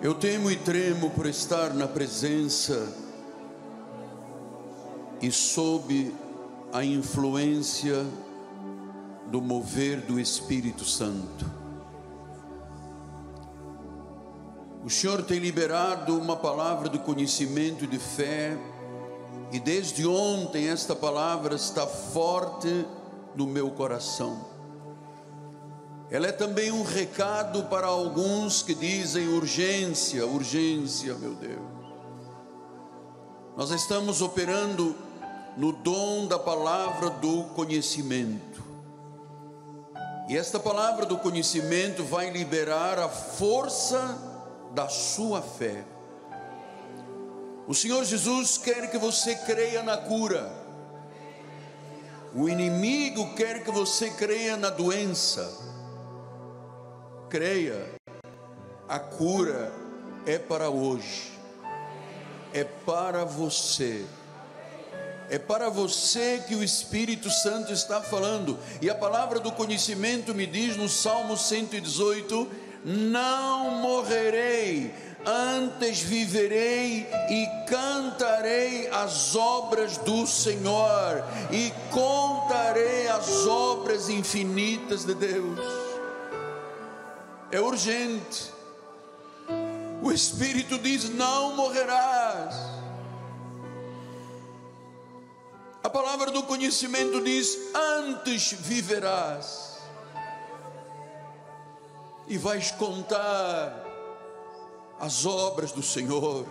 Eu temo e tremo por estar na presença e sob a influência do mover do Espírito Santo. O Senhor tem liberado uma palavra de conhecimento e de fé, e desde ontem esta palavra está forte no meu coração. Ela é também um recado para alguns que dizem urgência, urgência, meu Deus. Nós estamos operando no dom da palavra do conhecimento. E esta palavra do conhecimento vai liberar a força da sua fé. O Senhor Jesus quer que você creia na cura. O inimigo quer que você creia na doença creia, a cura é para hoje, é para você. É para você que o Espírito Santo está falando, e a palavra do conhecimento me diz no Salmo 118: Não morrerei, antes viverei e cantarei as obras do Senhor, e contarei as obras infinitas de Deus é urgente. O Espírito diz: não morrerás. A palavra do conhecimento diz: antes viverás. E vais contar as obras do Senhor.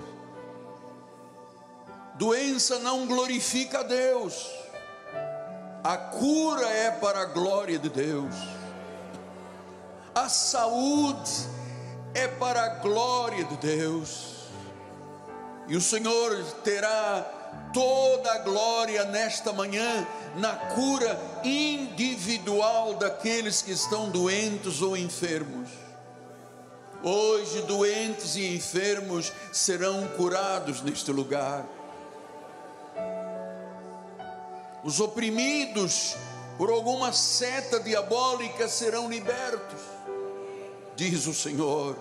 Doença não glorifica a Deus, a cura é para a glória de Deus a saúde é para a glória de Deus, e o Senhor terá toda a glória nesta manhã na cura individual daqueles que estão doentes ou enfermos. Hoje, doentes e enfermos serão curados neste lugar. Os oprimidos por alguma seta diabólica serão libertos diz o Senhor.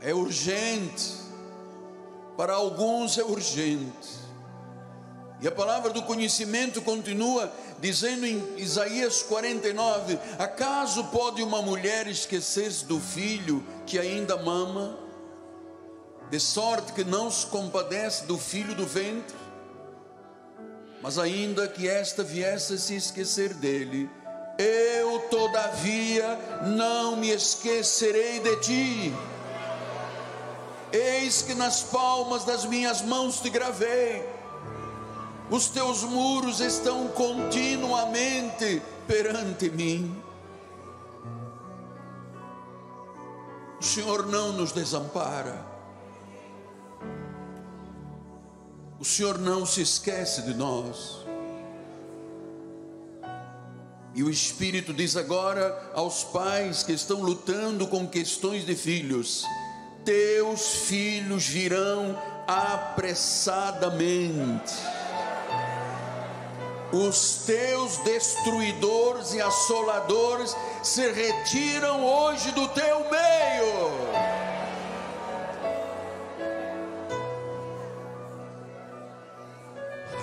É urgente, para alguns é urgente. E a palavra do conhecimento continua dizendo em Isaías 49: Acaso pode uma mulher esquecer-se do filho que ainda mama, de sorte que não se compadece do filho do ventre? Mas ainda que esta viesse a se esquecer dele, eu todavia não me esquecerei de ti. Eis que nas palmas das minhas mãos te gravei, os teus muros estão continuamente perante mim. O Senhor não nos desampara, o Senhor não se esquece de nós. E o Espírito diz agora aos pais que estão lutando com questões de filhos: teus filhos virão apressadamente. Os teus destruidores e assoladores se retiram hoje do teu meio.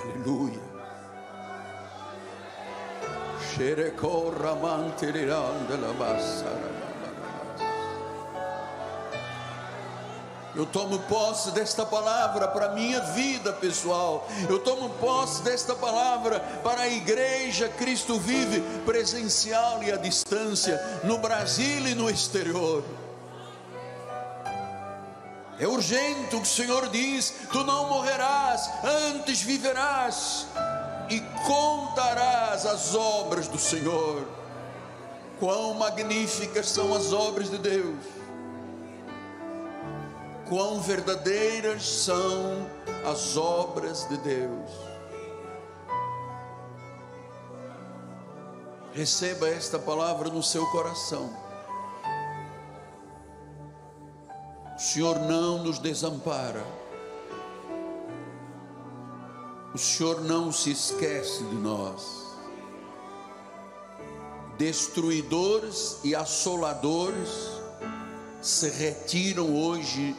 Aleluia. Eu tomo posse desta palavra para a minha vida pessoal. Eu tomo posse desta palavra para a igreja Cristo vive, presencial e à distância, no Brasil e no exterior. É urgente o que o Senhor diz: tu não morrerás, antes viverás e contarás as obras do Senhor. Quão magníficas são as obras de Deus, quão verdadeiras são as obras de Deus. Receba esta palavra no seu coração. O Senhor não nos desampara o Senhor não se esquece de nós. Destruidores e assoladores se retiram hoje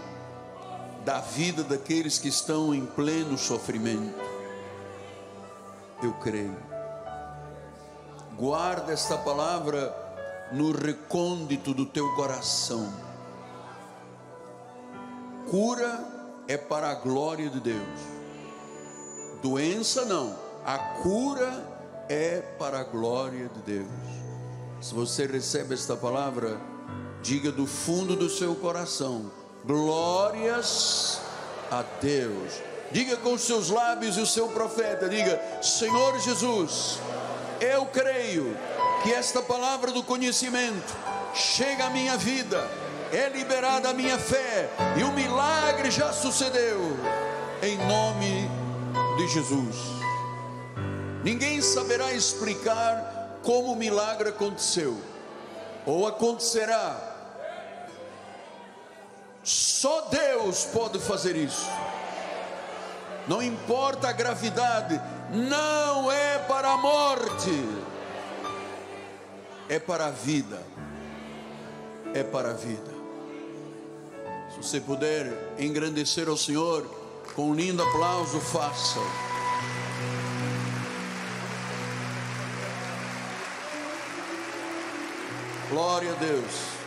da vida daqueles que estão em pleno sofrimento. Eu creio. Guarda esta palavra no recôndito do teu coração. Cura é para a glória de Deus. Doença não. A cura é para a glória de Deus. Se você recebe esta palavra, diga do fundo do seu coração: glórias a Deus. Diga com os seus lábios e o seu profeta: diga, Senhor Jesus, eu creio que esta palavra do conhecimento chega à minha vida, é liberada a minha fé e o milagre já sucedeu, em nome de Jesus. Ninguém saberá explicar como o milagre aconteceu, ou acontecerá. Só Deus pode fazer isso. Não importa a gravidade, não é para a morte é para a vida. É para a vida. Se você puder engrandecer ao Senhor, com um lindo aplauso, faça. Glória a Deus.